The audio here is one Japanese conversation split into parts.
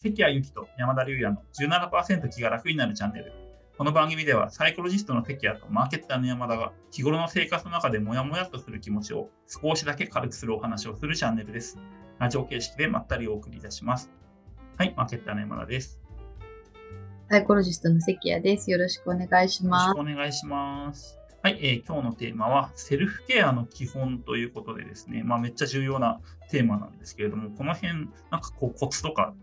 関谷由紀と山田龍也の17%気が楽になるチャンネル。この番組ではサイコロジストの関谷とマーケッターの山田が日頃の生活の中でモヤモヤっとする気持ちを少しだけ軽くするお話をするチャンネルです。ラジオ形式でまったりお送りいたします。はい、マーケッターの山田です。サイコロジストの関谷です。よろしくお願いします。よろしくお願いします。はい、えー、今日のテーマはセルフケアの基本ということでですね、まあ、めっちゃ重要なテーマなんですけれども、この辺、なんかこうコツとか、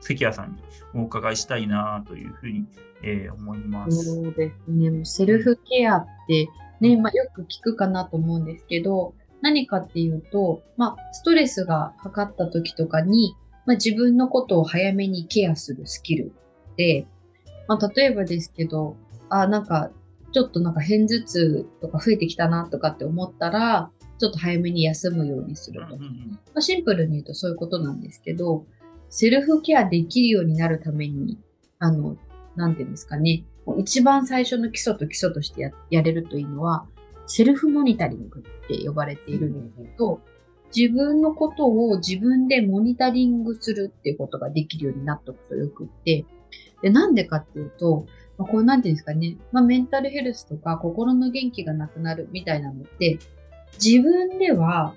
関谷さんにお伺いしたいなというふうに、えー、思います。そうですね、もうセルフケアってね、まあ、よく聞くかなと思うんですけど、何かっていうと、まあ、ストレスがかかった時とかに、まあ、自分のことを早めにケアするスキルで、まあ、例えばですけど、あ、なんかちょっとなんか片頭痛とか増えてきたなとかって思ったら、ちょっと早めに休むようにすると。まあ、シンプルに言うとそういうことなんですけど、セルフケアできるようになるために、あの、なんていうんですかね、一番最初の基礎と基礎としてややれるというのは、セルフモニタリングって呼ばれているんですけど、自分のことを自分でモニタリングするっていうことができるようになっておくとよくって、で、なんでかっていうと、まあ、こうなんていうんですかね、まあ、メンタルヘルスとか心の元気がなくなるみたいなのって、自分では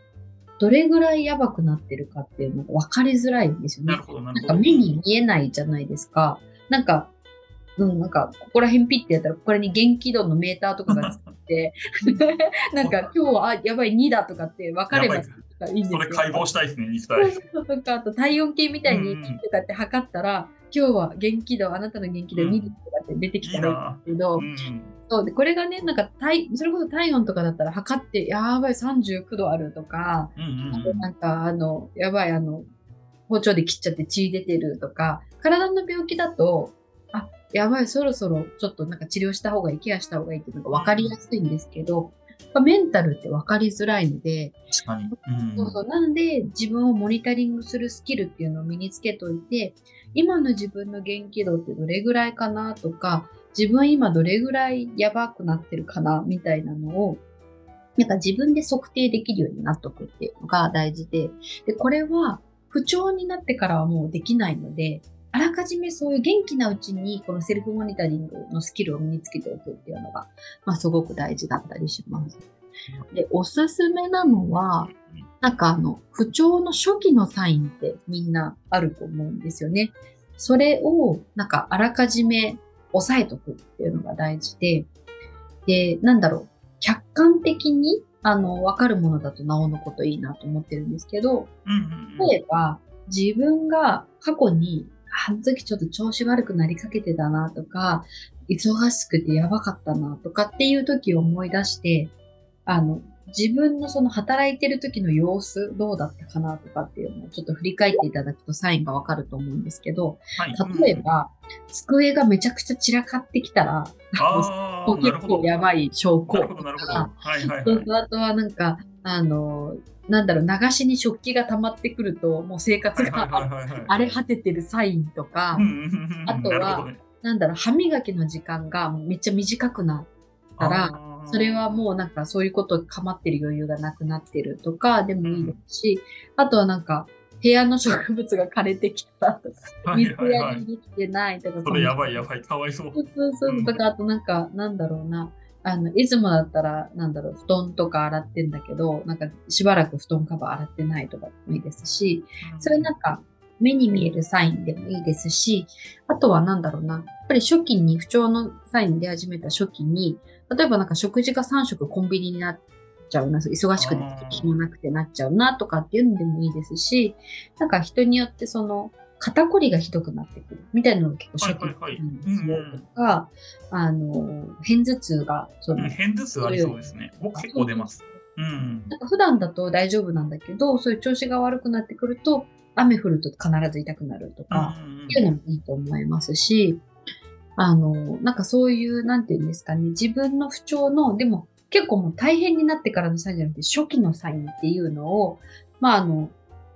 どれぐらいやばくなってるかっていうのが分かりづらいんですよね。なるほど、なるほど。なんか目に見えないじゃないですか。なんか、うん、なんか、ここら辺ピッてやったら、ここらに元気度のメーターとかがつって、なんか今日は、あ、やばい2だとかって分かればいいんですよ。それ解剖したいですね、肉体。そうとか、あと体温計みたいにとかって測ったら、今日は元気度、あなたの元気度2とかって出てきたらいいんですけど、うん、そうで、これがね、なんか体、それこそ体温とかだったら測って、やばい39度あるとか、うんうん、あとなんか、あの、やばい、あの、包丁で切っちゃって血出てるとか、体の病気だと、あ、やばい、そろそろちょっとなんか治療した方がいい、ケアした方がいいっていうのが分かりやすいんですけど、メンタルって分かりづらいので、確かに。うん、そうそう。なので、自分をモニタリングするスキルっていうのを身につけといて、今の自分の元気度ってどれぐらいかなとか、自分今どれぐらいやばくなってるかなみたいなのを、なんか自分で測定できるようになっとくっていうのが大事で、で、これは不調になってからはもうできないので、あらかじめそういう元気なうちにこのセルフモニタリングのスキルを身につけておくっていうのが、まあすごく大事だったりします。で、おすすめなのは、なんかあの、不調の初期のサインってみんなあると思うんですよね。それを、なんかあらかじめ押さえとくっていうのが大事で、で、なんだろう、客観的に、あの、わかるものだとなおのこといいなと思ってるんですけど、例えば、自分が過去に、あの時ちょっと調子悪くなりかけてたなとか、忙しくてやばかったなとかっていう時を思い出して、あの、自分のその働いてる時の様子どうだったかなとかっていうのをちょっと振り返っていただくとサインがわかると思うんですけど、はい、例えば、うん、机がめちゃくちゃ散らかってきたら、結構やばい証拠とか、あとはなんか、あの、なんだろう、流しに食器が溜まってくると、もう生活が荒れ果ててるサインとか、あとは、なんだろう、歯磨きの時間がめっちゃ短くなったら、それはもうなんかそういうこと構ってる余裕がなくなってるとかでもいいですし、あとはなんか部屋の植物が枯れてきたとか、水やりできてないとか。それやばいやばい、かわいそう。そうそうそう。とか、あとなんか、なんだろうな。あの、いつもだったら、なんだろう、布団とか洗ってんだけど、なんかしばらく布団カバー洗ってないとかもいいですし、それなんか目に見えるサインでもいいですし、あとはなんだろうな、やっぱり初期に不調のサイン出始めた初期に、例えばなんか食事が3食コンビニになっちゃうな、忙しくて暇なくてなっちゃうなとかっていうのでもいいですし、なんか人によってその、肩こりがひどくなってくるみたいなのが結構初期なんですよ。とか、あの、片頭痛が、その、片頭痛ありそうですね。僕結構出ます。うん、なんか普段だと大丈夫なんだけど、そういう調子が悪くなってくると、雨降ると必ず痛くなるとか、いうのもいいと思いますし、あの、なんかそういう、なんていうんですかね、自分の不調の、でも結構もう大変になってからのサインじゃなくて、初期のサインっていうのを、まああの、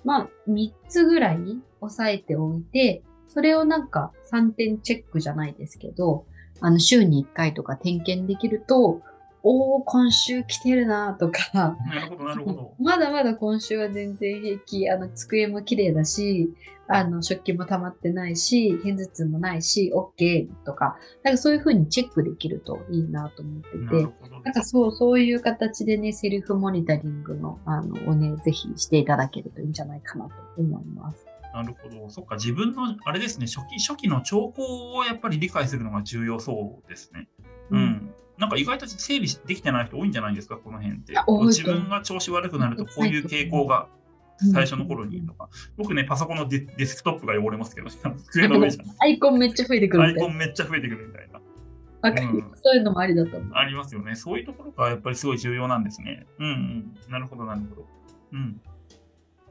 まあ3つぐらい押さえておいて、それをなんか3点チェックじゃないですけど、あの週に1回とか点検できると、おお、今週来てるなとか、なるほど、なるほど。まだまだ今週は全然平気、あの、机も綺麗だし、あの、食器も溜まってないし、片頭痛もないし、OK とか、なんかそういうふうにチェックできるといいなと思ってて、なるほどなんかそう、そういう形でね、セルフモニタリングの、あの、をね、ぜひしていただけるといいんじゃないかなと思います。なるほど。そっか、自分の、あれですね、初期、初期の兆候をやっぱり理解するのが重要そうですね。うん。なんか意外と整理できてない人多いんじゃないですか、この辺って自分が調子悪くなると、こういう傾向が最初の頃にとか。僕ね、パソコンのデデスクトップが汚れますけど、机の上じゃ。アイコンめっちゃ増えてくるアイみたいな。コンめっちゃ増えてくるみたいな。そういうのもありだと思う。ありますよね。そういうところがやっぱりすごい重要なんですね。うんうん。なるほど、なるほど。うん。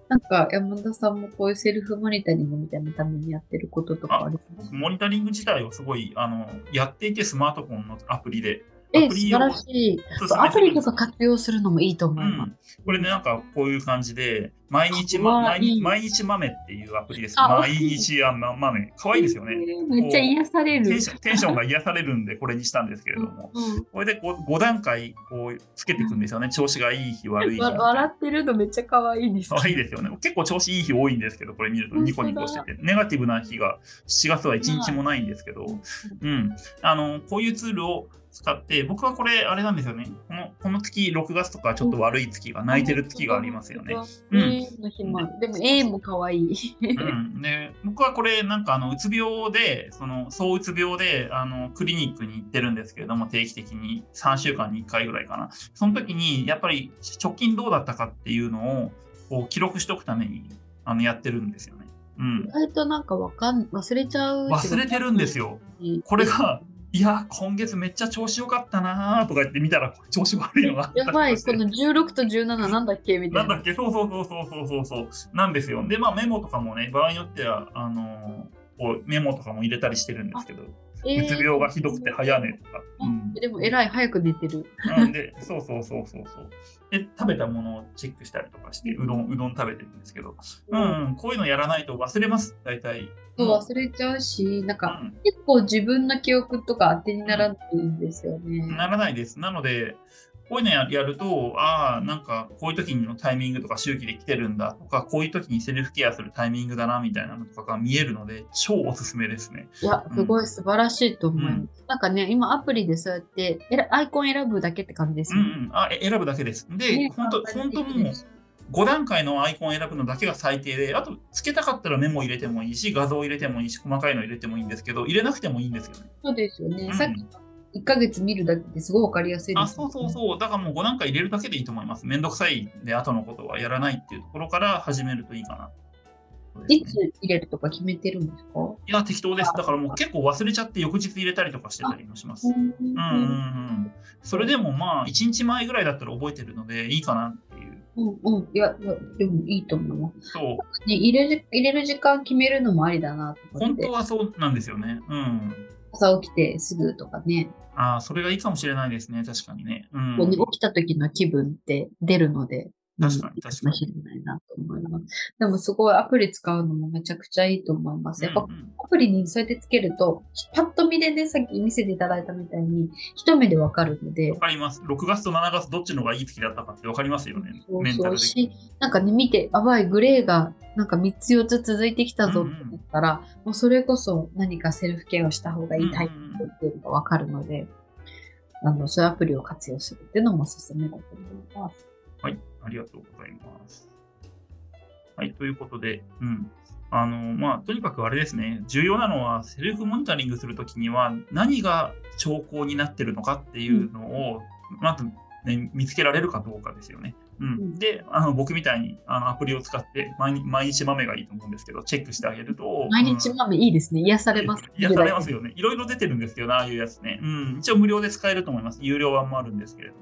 なんか山田さんもこういうセルフモニタリングみたいなためにやってることとかあります？モニタリング自体をすごい、あの、やっていてスマートフォンのアプリで。え、アプリを素晴らしい。アプリとか活用するのもいいと思います。うん、これね、なんかこういう感じで、毎日、かわま、毎毎日豆っていうアプリです。あ毎日あ豆。かわいいですよね。めっちゃ癒される。テンションが癒されるんで、これにしたんですけれども。うんこれで 5, 5段階こうつけていくんですよね。調子がいい日、悪い日。わ笑ってるのめっちゃ可愛いです。可愛いですよね。結構調子いい日多いんですけど、これ見るとニコニコしてて。ネガティブな日が7月は1日もないんですけど、うん。あの、こういうツールを使って、僕はこれ、あれなんですよね。このこの月、6月とかちょっと悪い月が、泣いてる月がありますよね。。うん。でも A も可愛い。うん、で僕はこれなんかあのうつ病でそのそううつ病であのクリニックに行ってるんですけれども定期的に3週間に1回ぐらいかなその時にやっぱり直近どうだったかっていうのをこう記録しておくためにあのやってるんですよね。うん意、外となんかわかん、忘れちゃう。忘れてるんですよ。これがいや今月めっちゃ調子良かったなーとか言って見たら調子悪いのがやばい、この16と17なんだっけ？みたな。ないんだっけ？そうそうそうそうそうそうそう。なんですよ。で、まあメモとかもね、場合によっては、あのーこうメモとかも入れたりしてるんですけど、えーうつ病がひどくて早寝とか。うんでも偉い、早く寝てる。なんで、そうそうそうそうそう。で、食べたものをチェックしたりとかして、うどん、うどん食べてるんですけど、うん、うん、こういうのやらないと忘れます、大体。そう忘れちゃうし、なんかうん結構自分の記憶とか当てにならないんですよね。ならないです。なので、こういうのややると、ああ、なんかこういう時のタイミングとか周期で来てるんだとか、こういう時にセルフケアするタイミングだなみたいなのとかが見えるので、超おすすめですね。いや、すごい素晴らしいと思います。うんなんかね、今アプリでそうやってアイコン選ぶだけって感じですね。うんうん、あえ選ぶだけです。で、ね本当本当もう5段階のアイコンを選ぶのだけが最低で、あと、つけたかったらメモ入れてもいいし、画像入れてもいいし、細かいの入れてもいいんですけど、入れなくてもいいんですよね。そうですよね。うんさっきの1ヶ月見るだけですごいわかりやすいです、あ、そうそうそう。だからもう5段階入れるだけでいいと思います。めんどくさいで、後のことはやらないっていうところから始めるといいかな。ねいつ入れるとか決めてるんですか？いや、適当です。だからもう結構忘れちゃって翌日入れたりとかしてたりもします。うんうんうん。それでもまあ、1日前ぐらいだったら覚えてるのでいいかなっていう。うんうん。いや、いやでもいいと思います。そう。ね、入れる入れる時間決めるのもありだなと本当。はそうなんですよね。うん。朝起きてすぐとかね。ああ、それがいいかもしれないですね。確かにね。うん。起きた時の気分って出るので。確かにうん確かにしれないなと思います。でもすごいアプリ使うのもめちゃくちゃいいと思います。やっぱうんうんアプリにそうやってつけると、パッと見でね、さっき見せていただいたみたいに、一目でわかるのでわ、かります。6月と7月どっちのがいい月だったかってわかりますよね。そうメンタル的そうし、なんかね、見て、あばい、グレーがなんか3つ4つ続いてきたぞって思ったら、もうそれこそ何かセルフケアをした方がいいタイプっていうのがわかるので、あの、そういうアプリを活用するっていうのもおすすめだと思います。はい、ありがとうございます。はい、ということで、うん。あの、まあ、とにかくあれですね、重要なのは、セルフモニタリングするときには、何が兆候になってるのかっていうのを、まず、ね、見つけられるかどうかですよね。うん、うんで、あの僕みたいにあのアプリを使って毎日、毎日豆がいいと思うんですけど、チェックしてあげると、毎日うん豆いいですね。癒されます。癒されますよね。いろいろ出てるんですよね、ああいうやつね。うん、一応無料で使えると思います。有料版もあるんですけれど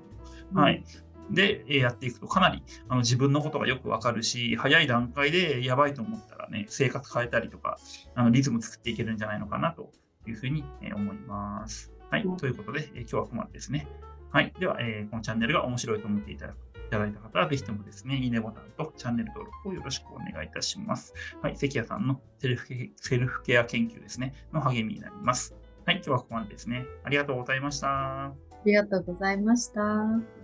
も。はい。で、えーやっていくとかなりあの自分のことがよくわかるし、早い段階でやばいと思ったらね、生活変えたりとか、あのリズム作っていけるんじゃないのかなというふうに、えー思います。はいうん。ということで、えー今日はここまでですね。はい。では、えーこのチャンネルが面白いと思っていただいただいた方は、ぜひともですね、いいねボタンとチャンネル登録をよろしくお願いいたします。はい。関谷さんのセルフケセルフケア研究ですね、の励みになります。はい。今日はここまでですね。ありがとうございました。りがとうございました。